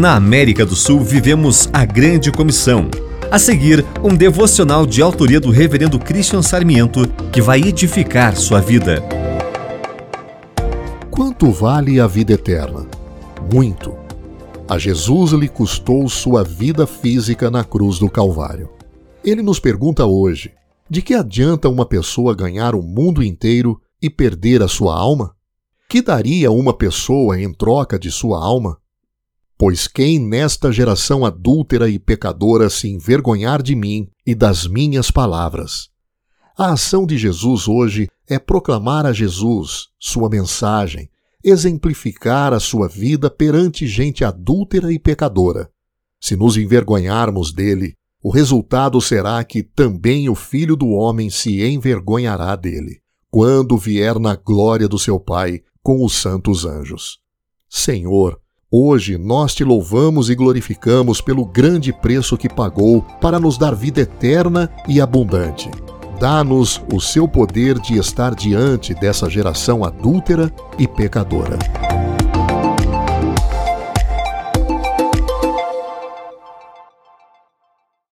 Na América do Sul vivemos a Grande Comissão. A seguir, um devocional de autoria do Reverendo Christian Sarmiento que vai edificar sua vida. Quanto vale a vida eterna? Muito. A Jesus lhe custou sua vida física na cruz do Calvário. Ele nos pergunta hoje: de que adianta uma pessoa ganhar o mundo inteiro e perder a sua alma? Que daria uma pessoa em troca de sua alma? Pois quem nesta geração adúltera e pecadora se envergonhar de mim e das minhas palavras? A ação de Jesus hoje é proclamar a Jesus, sua mensagem, exemplificar a sua vida perante gente adúltera e pecadora. Se nos envergonharmos dele, o resultado será que também o Filho do Homem se envergonhará dele, quando vier na glória do seu Pai com os santos anjos. Senhor, Hoje nós te louvamos e glorificamos pelo grande preço que pagou para nos dar vida eterna e abundante. Dá-nos o seu poder de estar diante dessa geração adúltera e pecadora.